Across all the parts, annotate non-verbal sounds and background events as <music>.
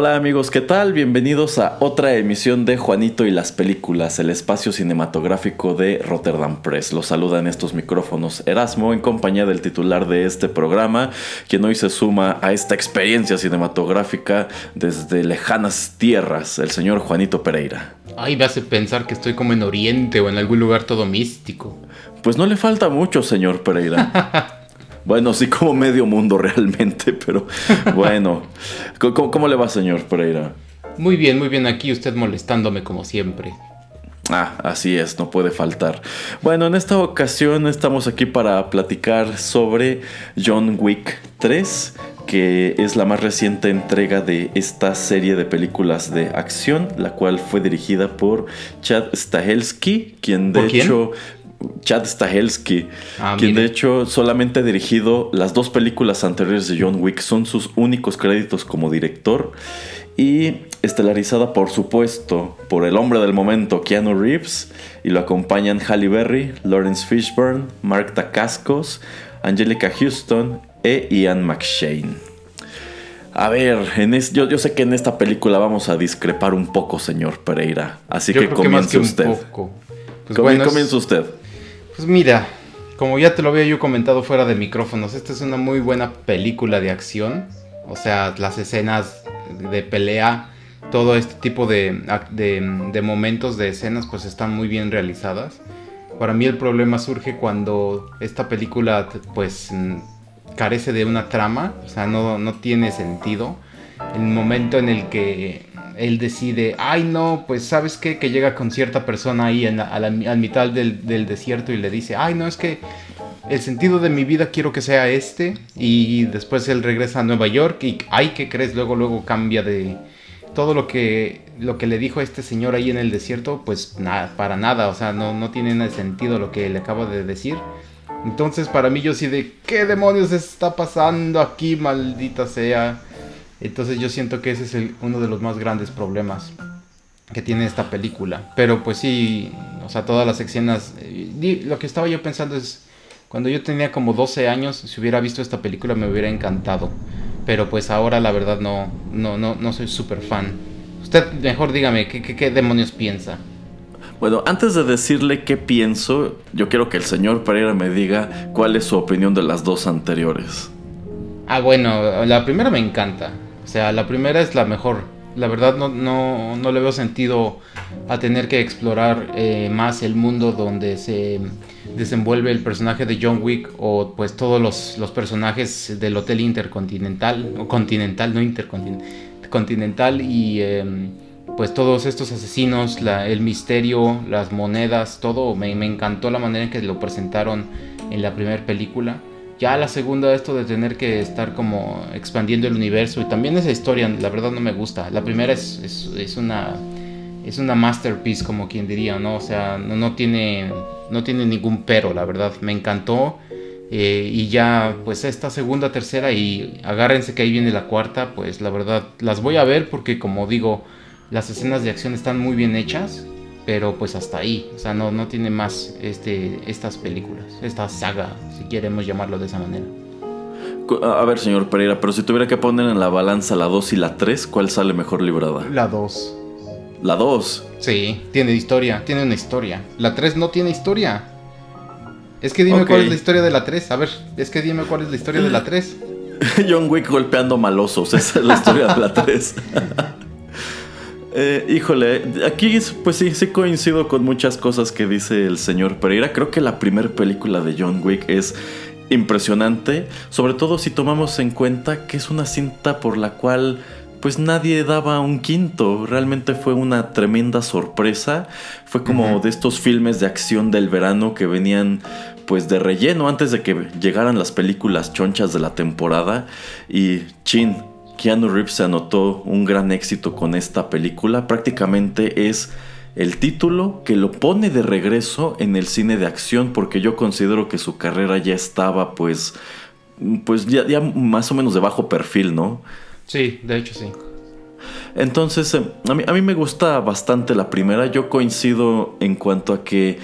Hola amigos, ¿qué tal? Bienvenidos a otra emisión de Juanito y las películas, el espacio cinematográfico de Rotterdam Press. Los saluda en estos micrófonos Erasmo en compañía del titular de este programa, quien hoy se suma a esta experiencia cinematográfica desde lejanas tierras, el señor Juanito Pereira. Ay, me hace pensar que estoy como en Oriente o en algún lugar todo místico. Pues no le falta mucho, señor Pereira. <laughs> Bueno, sí, como medio mundo realmente, <laughs> pero bueno. ¿Cómo, le va, señor Pereira? Muy bien, muy bien. Aquí usted molestándome como siempre. Ah, así es, no puede faltar. Bueno, en esta ocasión estamos aquí para platicar sobre John Wick 3, que es la más reciente entrega de esta serie de películas de acción, la cual fue dirigida por Chad Stahelski, quien de hecho Chad Stahelski, ah, quien de hecho solamente ha dirigido las dos películas anteriores de John Wick, son sus únicos créditos como director y estelarizada por supuesto por el hombre del momento Keanu Reeves y lo acompañan Halle Berry, Lawrence Fishburne, Mark Dacascos, Angelica Houston e Ian McShane. A ver, en yo, sé que en esta película vamos a discrepar un poco, señor Pereira. Así que comience usted. Pues comience usted. Pues mira, como ya te lo había yo comentado fuera de micrófonos, esta es una muy buena película de acción. O sea, las escenas de pelea, todo este tipo de, de, momentos, de escenas, pues están muy bien realizadas. Para mí el problema surge cuando esta película pues carece de una trama, o sea, no, no tiene sentido. El momento en el que él decide, ay no, pues sabes qué, que llega con cierta persona ahí en a la, mitad del, desierto y le dice, ay no, es que el sentido de mi vida quiero que sea este. Y después él regresa a Nueva York y, ay, ¿qué crees? Luego, luego cambia de todo lo que, lo que le dijo a este señor ahí en el desierto, pues nada, para nada, o sea, no, no tiene sentido lo que le acaba de decir. Entonces para mí yo sí de, ¿qué demonios está pasando aquí, maldita sea? Entonces yo siento que ese es uno de los más grandes problemas que tiene esta película. Pero pues sí, o sea, todas las escenas... Eh, lo que estaba yo pensando es, cuando yo tenía como 12 años, si hubiera visto esta película me hubiera encantado. Pero pues ahora la verdad no, no, no, no soy súper fan. Usted mejor dígame, ¿qué, qué, demonios piensa? Bueno, antes de decirle qué pienso, yo quiero que el señor Pereira me diga cuál es su opinión de las dos anteriores. Ah, bueno, la primera me encanta. O sea, la primera es la mejor. La verdad no, no, no le veo sentido a tener que explorar eh, más el mundo donde se desenvuelve el personaje de John Wick o pues todos los, los personajes del Hotel Intercontinental, o Continental, no Intercontinental, y em, pues todos estos asesinos, el misterio, las monedas, todo, me, me encantó la manera en que lo presentaron en la primera película. Ya la segunda, esto de tener que estar como expandiendo el universo y también esa historia, la verdad no me gusta. La primera es, es, una es una masterpiece, como quien diría, ¿no? O sea, no, no, tiene, no tiene ningún pero, la verdad. Me encantó. Eh, y ya, pues esta segunda, tercera y agárrense que ahí viene la cuarta, pues la verdad las voy a ver porque como digo, las escenas de acción están muy bien hechas pero pues hasta ahí, o sea, no, no tiene más este, estas películas, esta saga, si queremos llamarlo de esa manera. A ver, señor Pereira, pero si tuviera que poner en la balanza la 2 y la 3, ¿cuál sale mejor librada? La 2. ¿La 2? Sí, tiene historia, tiene una historia. La 3 no tiene historia. Es que dime cuál es la historia de la 3. A ver, es que dime cuál es la historia de la 3. <laughs> John Wick golpeando malosos, esa es la historia de la 3. <laughs> Eh, híjole, aquí pues sí, sí coincido con muchas cosas que dice el señor Pereira. Creo que la primera película de John Wick es impresionante, sobre todo si tomamos en cuenta que es una cinta por la cual pues nadie daba un quinto. Realmente fue una tremenda sorpresa. Fue como de estos filmes de acción del verano que venían pues de relleno antes de que llegaran las películas chonchas de la temporada. Y chin, Keanu Reeves se anotó un gran éxito con esta película. Prácticamente es el título que lo pone de regreso en el cine de acción porque yo considero que su carrera ya estaba pues pues ya, ya más o menos de bajo perfil, ¿no? Sí, de hecho sí. Entonces, eh, a mí, a mí me gusta bastante la primera. Yo coincido en cuanto a que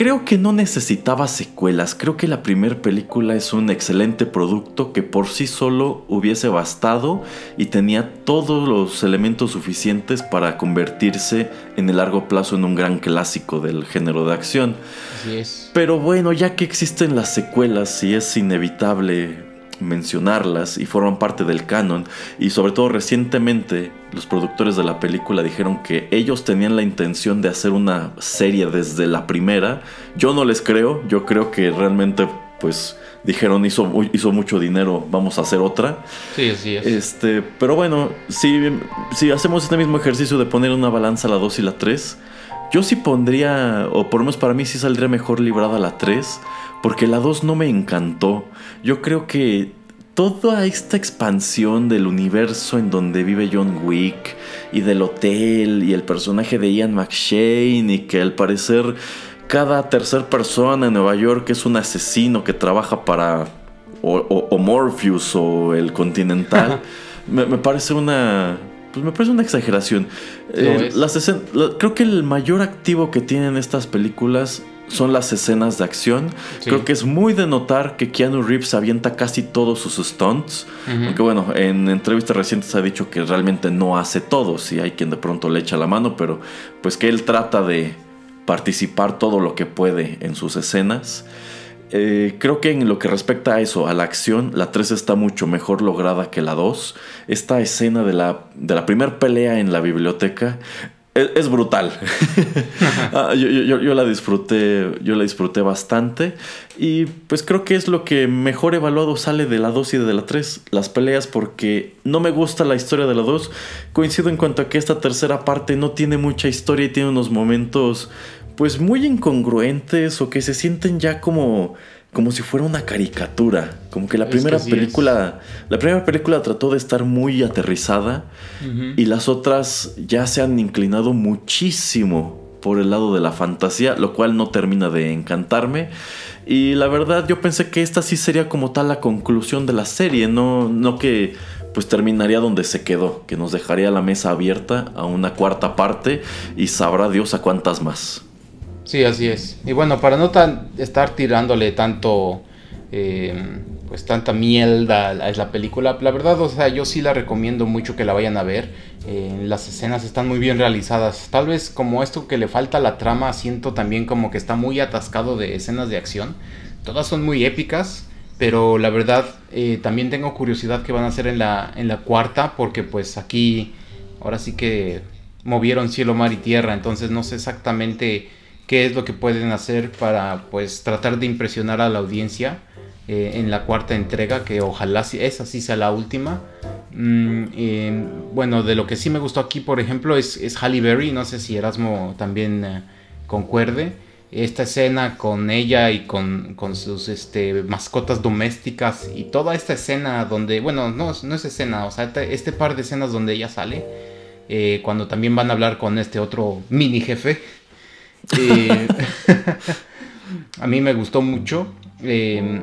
creo que no necesitaba secuelas. Creo que la primera película es un excelente producto que por sí solo hubiese bastado y tenía todos los elementos suficientes para convertirse en el largo plazo en un gran clásico del género de acción. Así es. Pero bueno, ya que existen las secuelas y es inevitable mencionarlas y forman parte del canon y sobre todo recientemente los productores de la película dijeron que ellos tenían la intención de hacer una serie desde la primera. Yo no les creo, yo creo que realmente pues dijeron hizo, hizo mucho dinero, vamos a hacer otra. Sí, así es. Este, pero bueno, si, si hacemos este mismo ejercicio de poner una balanza la 2 y la 3, yo sí pondría, o por lo menos para mí sí saldría mejor librada la 3, porque la 2 no me encantó. Yo creo que toda esta expansión del universo en donde vive John Wick y del hotel y el personaje de Ian McShane y que al parecer cada tercer persona en Nueva York es un asesino que trabaja para o, Morpheus o el Continental, <laughs> me, parece una pues me parece una exageración. Eh, creo que el mayor activo que tienen estas películas son las escenas de acción. Creo que es muy de notar que Keanu Reeves avienta casi todos sus stunts. Aunque bueno, en entrevistas recientes ha dicho que realmente no hace todo. Si hay quien de pronto le echa la mano, pero pues que él trata de participar todo lo que puede en sus escenas. Eh, creo que en lo que respecta a eso, a la acción, la 3 está mucho mejor lograda que la 2. Esta escena de la, de la primera pelea en la biblioteca es, brutal. <laughs> Ah, yo, la disfruté, yo la disfruté bastante. Y pues creo que es lo que mejor evaluado sale de la 2 y de la 3. Las peleas porque no me gusta la historia de la 2. Coincido en cuanto a que esta tercera parte no tiene mucha historia y tiene unos momentos pues muy incongruentes o que se sienten ya como como si fuera una caricatura. Como que la primera película. La primera película trató de estar muy aterrizada. Y las otras ya se han inclinado muchísimo por el lado de la fantasía. Lo cual no termina de encantarme. Y la verdad, yo pensé que esta sí sería como tal la conclusión de la serie. No, no que pues terminaría donde se quedó. Que nos dejaría la mesa abierta a una cuarta parte. Y sabrá Dios a cuántas más. Sí, así es. Y bueno, para no estar tirándole tanto, eh, pues tanta mierda a la película, la verdad, o sea, yo sí la recomiendo mucho que la vayan a ver. Eh, las escenas están muy bien realizadas. Tal vez como esto que le falta la trama, siento también como que está muy atascado de escenas de acción. Todas son muy épicas, pero la verdad eh, también tengo curiosidad que van a hacer en la, en la cuarta, porque pues aquí ahora sí que movieron cielo, mar y tierra, entonces no sé exactamente qué es lo que pueden hacer para pues tratar de impresionar a la audiencia eh, en la cuarta entrega, que ojalá esa sí sea la última. Mm, bueno, de lo que sí me gustó aquí, por ejemplo, es, es Halle Berry, no sé si Erasmo también eh, concuerde. Esta escena con ella y con, con, sus este, mascotas domésticas y toda esta escena donde, bueno, no, no es escena, o sea, este, par de escenas donde ella sale, eh, cuando también van a hablar con este otro mini jefe, <laughs> a mí me gustó mucho. Eh,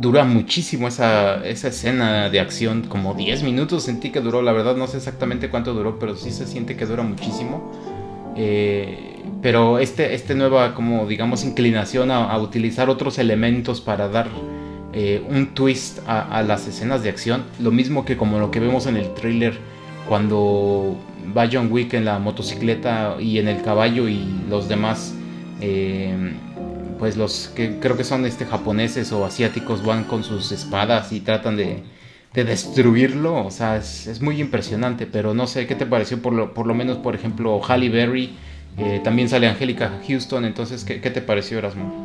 dura muchísimo esa, escena de acción, como 10 minutos sentí que duró, la verdad no sé exactamente cuánto duró, pero sí se siente que dura muchísimo. Eh, pero este, este nueva, como digamos, inclinación a, utilizar otros elementos para dar eh, un twist a, a, las escenas de acción, lo mismo que como lo que vemos en el trailer cuando va John Wick en la motocicleta y en el caballo y los demás, eh, pues los que creo que son este japoneses o asiáticos van con sus espadas y tratan de de destruirlo, o sea, es, muy impresionante, pero no sé, ¿qué te pareció por lo, por lo menos, por ejemplo, Halle Berry? Eh, también sale Angélica Houston, entonces, ¿qué, te pareció Erasmo?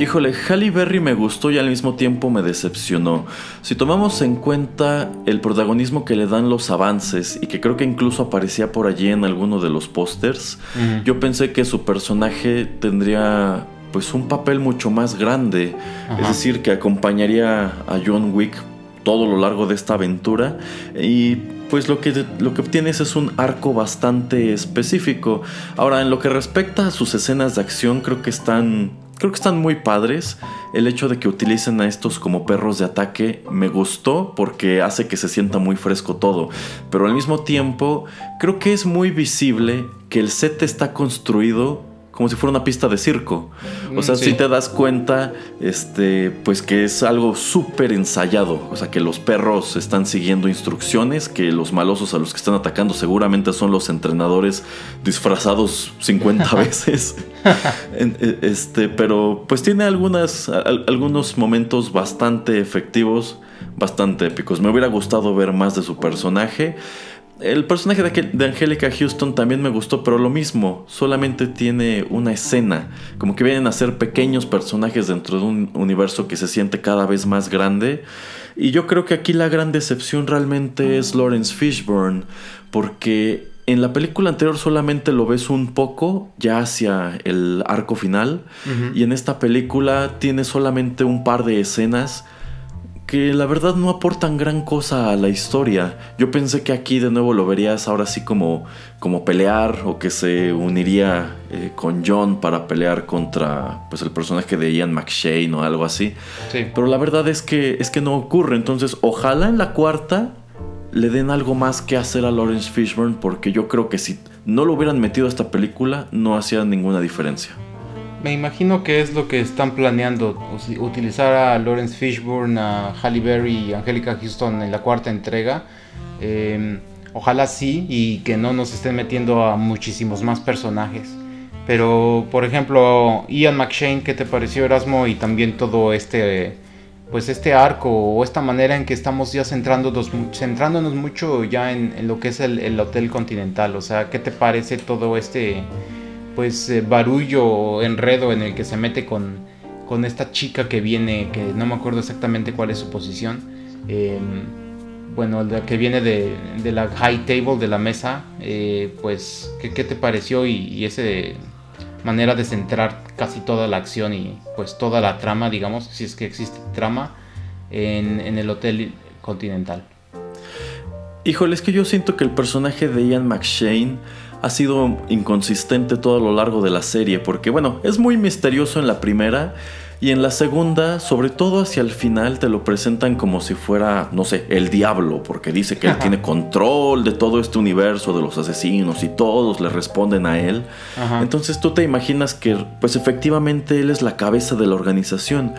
Híjole, Halle Berry me gustó y al mismo tiempo me decepcionó. Si tomamos en cuenta el protagonismo que le dan los avances y que creo que incluso aparecía por allí en alguno de los pósters, yo pensé que su personaje tendría pues un papel mucho más grande, es decir, que acompañaría a John Wick todo lo largo de esta aventura y pues lo que, lo que obtienes es un arco bastante específico. Ahora, en lo que respecta a sus escenas de acción, creo que están, creo que están muy padres. El hecho de que utilicen a estos como perros de ataque me gustó porque hace que se sienta muy fresco todo. Pero al mismo tiempo, creo que es muy visible que el set está construido como si fuera una pista de circo. O sea, mm, si te das cuenta, este, pues que es algo súper ensayado. O sea, que los perros están siguiendo instrucciones, que los malosos a los que están atacando seguramente son los entrenadores disfrazados 50 <laughs> veces. E, este, pero pues tiene algunas, algunos momentos bastante efectivos, bastante épicos. Me hubiera gustado ver más de su personaje. El personaje de Angélica Houston también me gustó, pero lo mismo, solamente tiene una escena, como que vienen a ser pequeños personajes dentro de un universo que se siente cada vez más grande. Y yo creo que aquí la gran decepción realmente es Lawrence Fishburne, porque en la película anterior solamente lo ves un poco, ya hacia el arco final, y en esta película tiene solamente un par de escenas que la verdad no aportan gran cosa a la historia. Yo pensé que aquí de nuevo lo verías ahora sí como, como pelear o que se uniría eh, con John para pelear contra pues el personaje de Ian McShane o algo así. Pero la verdad es que, es que no ocurre. Entonces ojalá en la cuarta le den algo más que hacer a Lawrence Fishburne porque yo creo que si no lo hubieran metido a esta película no hacía ninguna diferencia. Me imagino que es lo que están planeando, utilizar a Lawrence Fishburne, a Halle Berry y Angelica Houston en la cuarta entrega. Em, ojalá sí y que no nos estén metiendo a muchísimos más personajes. Pero, por ejemplo, Ian McShane, ¿qué te pareció Erasmo? Y también todo este, pues este arco o esta manera en que estamos ya centrándonos, centrándonos mucho ya en, lo que es el, Hotel Continental. O sea, ¿qué te parece todo este pues eh, barullo enredo en el que se mete con, con esta chica que viene, que no me acuerdo exactamente cuál es su posición. Em, bueno, la que viene de, la high table, de la mesa, eh, pues, ¿qué, te pareció? Y, esa manera de centrar casi toda la acción y pues toda la trama, digamos, si es que existe trama, en, en el Hotel Continental. Híjole, es que yo siento que el personaje de Ian McShane ha sido inconsistente todo lo largo de la serie, porque bueno, es muy misterioso en la primera y en la segunda, sobre todo hacia el final, te lo presentan como si fuera, no sé, el diablo, porque dice que él tiene control de todo este universo de los asesinos y todos le responden a él. Entonces tú te imaginas que, pues efectivamente, él es la cabeza de la organización.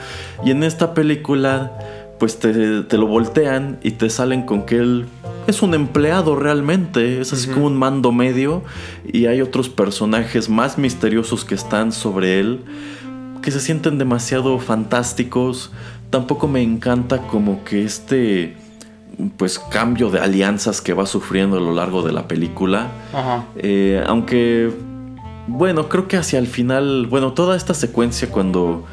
Y en esta película, pues te, te lo voltean y te salen con que él es un empleado realmente, es así como un mando medio y hay otros personajes más misteriosos que están sobre él que se sienten demasiado fantásticos. Tampoco me encanta como que este pues cambio de alianzas que va sufriendo a lo largo de la película. Eh, aunque bueno, creo que hacia el final, bueno, toda esta secuencia cuando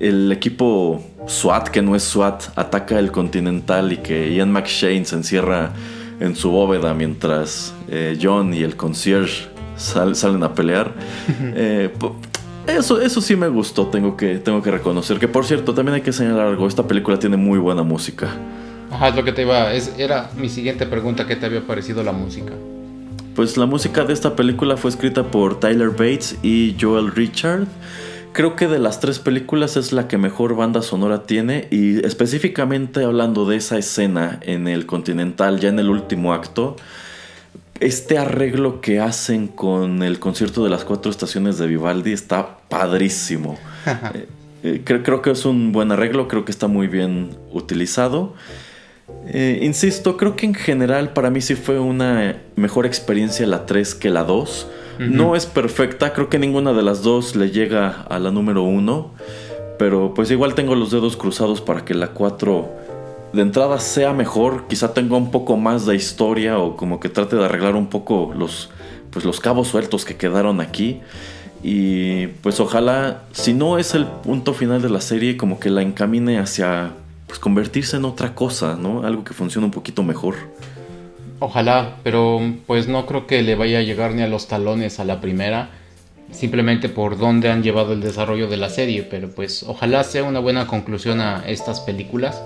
el equipo SWAT, que no es SWAT, ataca el Continental y que Ian McShane se encierra en su bóveda mientras eh, John y el concierge salen a pelear. <laughs> Eh, eso, eso sí me gustó, tengo que, tengo que reconocer. Que por cierto, también hay que señalar algo, esta película tiene muy buena música. Ajá, es lo que te iba, es, era mi siguiente pregunta, ¿qué te había parecido la música? Pues la música de esta película fue escrita por Tyler Bates y Joel Richard creo que de las tres películas es la que mejor banda sonora tiene y específicamente hablando de esa escena en el Continental, ya en el último acto, este arreglo que hacen con el concierto de las cuatro estaciones de Vivaldi está padrísimo. Eh, eh, creo, que es un buen arreglo, creo que está muy bien utilizado. Eh, insisto, creo que en general para mí sí fue una mejor experiencia la 3 que la 2. No es perfecta, creo que ninguna de las dos le llega a la número uno. Pero pues igual tengo los dedos cruzados para que la 4 de entrada sea mejor, quizá tenga un poco más de historia o como que trate de arreglar un poco los, pues los cabos sueltos que quedaron aquí. Y pues ojalá, si no es el punto final de la serie, como que la encamine hacia pues convertirse en otra cosa, ¿no? Algo que funcione un poquito mejor. Ojalá, pero pues no creo que le vaya a llegar ni a los talones a la primera, simplemente por dónde han llevado el desarrollo de la serie, pero pues ojalá sea una buena conclusión a estas películas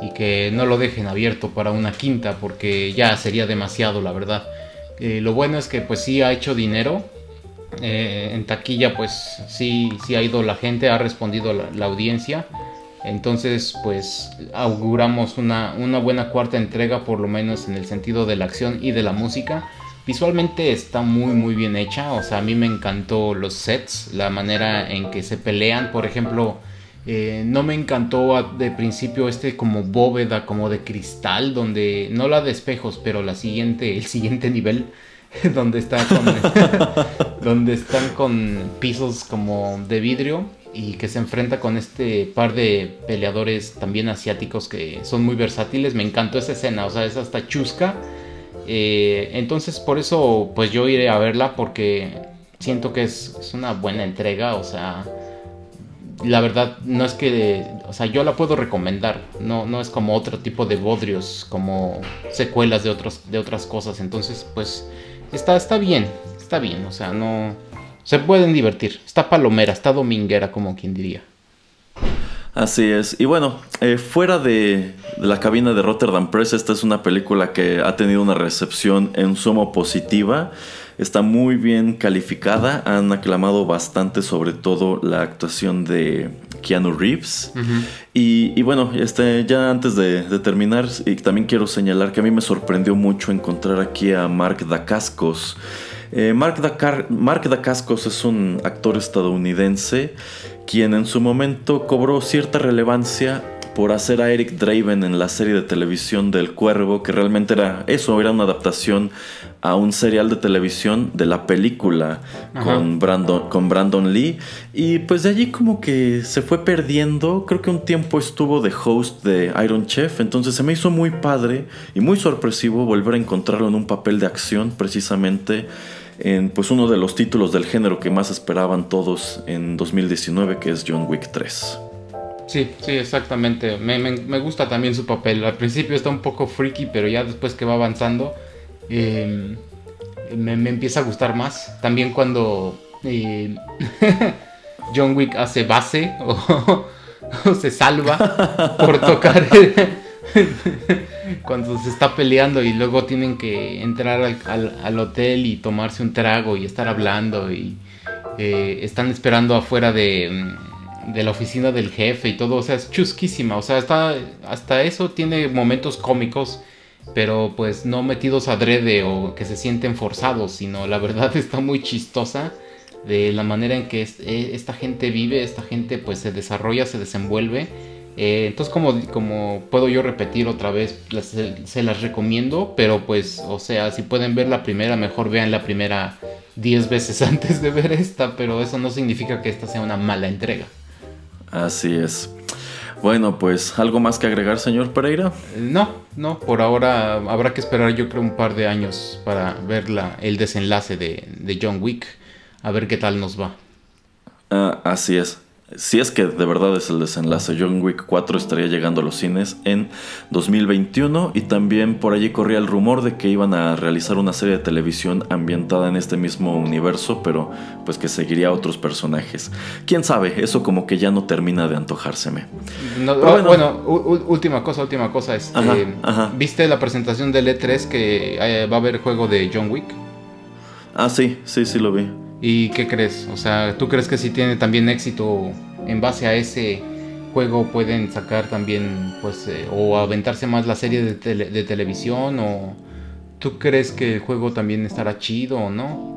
y que no lo dejen abierto para una quinta, porque ya sería demasiado, la verdad. Eh, lo bueno es que pues sí ha hecho dinero, eh, en taquilla pues sí, sí ha ido la gente, ha respondido la audiencia entonces, pues auguramos una, buena cuarta entrega, por lo menos en el sentido de la acción y de la música. Visualmente está muy muy bien hecha, o sea, a mí me encantó los sets, la manera en que se pelean, por ejemplo, eh, no me encantó de principio este como bóveda, como de cristal, donde, no la de espejos, pero la siguiente, el siguiente nivel, <laughs> donde, está <laughs> donde están con pisos como de vidrio y que se enfrenta con este par de peleadores también asiáticos que son muy versátiles. Me encantó esa escena, o sea, es hasta chusca. Eh, entonces por eso pues yo iré a verla porque siento que es, una buena entrega, o sea, la verdad no es que, o sea, yo la puedo recomendar, no, no es como otro tipo de bodrios, como secuelas de, otros, de otras cosas, entonces pues está, está bien, está bien, o sea, no se pueden divertir. Está palomera, está dominguera, como quien diría. Así es. Y bueno, eh, fuera de, la cabina de Rotterdam Press, esta es una película que ha tenido una recepción en sumo positiva. Está muy bien calificada. Han aclamado bastante, sobre todo la actuación de Keanu Reeves. y, bueno, este, ya antes de, terminar, y también quiero señalar que a mí me sorprendió mucho encontrar aquí a Mark Dacascos. Eh, Mark, Dacascos es un actor estadounidense quien en su momento cobró cierta relevancia por hacer a Eric Draven en la serie de televisión del Cuervo, que realmente era eso, era una adaptación a un serial de televisión de la película con Brandon, con Brandon Lee. Y pues de allí como que se fue perdiendo, creo que un tiempo estuvo de host de Iron Chef, entonces se me hizo muy padre y muy sorpresivo volver a encontrarlo en un papel de acción precisamente en pues uno de los títulos del género que más esperaban todos en 2019, que es John Wick 3. Sí, sí, exactamente. Me, gusta también su papel. Al principio está un poco freaky, pero ya después que va avanzando, em, me, empieza a gustar más. También cuando eh, <laughs> John Wick hace base <laughs> o se salva por tocar cuando se está peleando y luego tienen que entrar al, hotel y tomarse un trago y estar hablando y eh, están esperando afuera de, mm, de, la oficina del jefe y todo, o sea, es chusquísima, o sea, está, hasta eso tiene momentos cómicos, pero pues no metidos adrede o que se sienten forzados, sino la verdad <laughs> está muy chistosa de la manera en que eh, esta gente vive, esta gente pues se desarrolla, se desenvuelve eh, entonces, como, como puedo yo repetir otra vez, se las recomiendo, pero pues, o sea, si pueden ver la primera, mejor vean la primera 10 veces <laughs> antes de ver esta, pero eso no significa que esta sea una mala entrega. Así es. Bueno, pues, ¿algo más que agregar, señor Pereira? No, no, por ahora habrá que esperar yo creo un par de años para ver la, el desenlace de, de John Wick, a ver qué tal nos va. Ah, así es. Si es que de verdad es el desenlace, John Wick 4 estaría llegando a los cines en 2021 y también por allí corría el rumor de que iban a realizar una serie de televisión ambientada en este mismo universo, pero pues que seguiría a otros personajes. Quién sabe, eso como que ya no termina de antojárseme. bueno, última cosa, última cosa. es este, ¿Viste la presentación del E3 que eh, va a haber juego de John Wick? Ah, sí, sí, sí lo vi. ¿Y qué crees? O sea, ¿tú crees que si tiene también éxito en base a ese juego pueden sacar también, pues, eh, o aventarse más la serie de, de, televisión? ¿O tú crees que el juego también estará chido o no?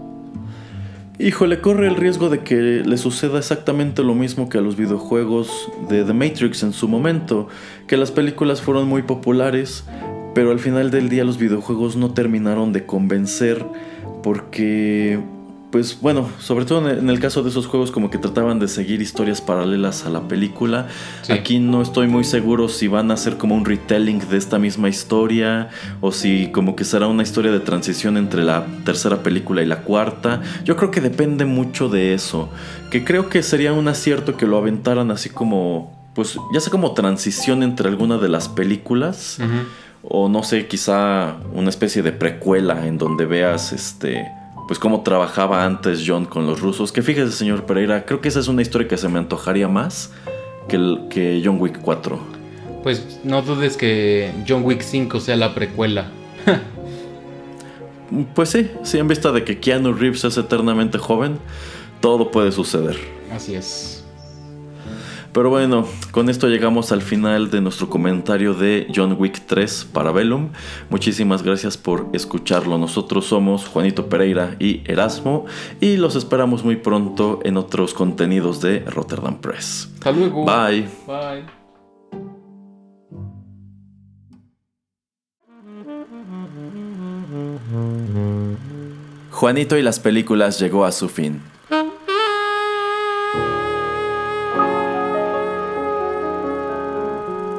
Híjole, corre el riesgo de que le suceda exactamente lo mismo que a los videojuegos de The Matrix en su momento, que las películas fueron muy populares, pero al final del día los videojuegos no terminaron de convencer porque pues bueno, sobre todo en el caso de esos juegos como que trataban de seguir historias paralelas a la película. Aquí no estoy muy seguro si van a ser como un retelling de esta misma historia o si como que será una historia de transición entre la tercera película y la cuarta. Yo creo que depende mucho de eso, que creo que sería un acierto que lo aventaran así como, pues ya sea como transición entre alguna de las películas. O no sé, quizá una especie de precuela en donde veas este pues cómo trabajaba antes John con los rusos. Que fíjese, señor Pereira, creo que esa es una historia que se me antojaría más que, el, que John Wick 4. Pues no dudes que John Wick 5 sea la precuela. <laughs> pues sí, sí, en vista de que Keanu Reeves es eternamente joven, todo puede suceder. Así es. Pero bueno, con esto llegamos al final de nuestro comentario de John Wick 3 para Velum. Muchísimas gracias por escucharlo. Nosotros somos Juanito Pereira y Erasmo y los esperamos muy pronto en otros contenidos de Rotterdam Press. Hasta luego. Bye. Bye. Juanito y las películas llegó a su fin.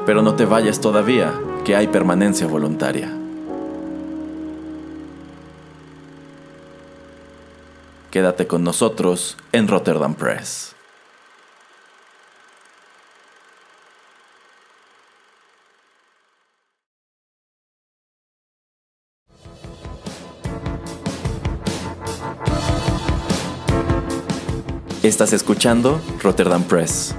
Pero no te vayas todavía, que hay permanencia voluntaria. Quédate con nosotros en Rotterdam Press. Estás escuchando Rotterdam Press.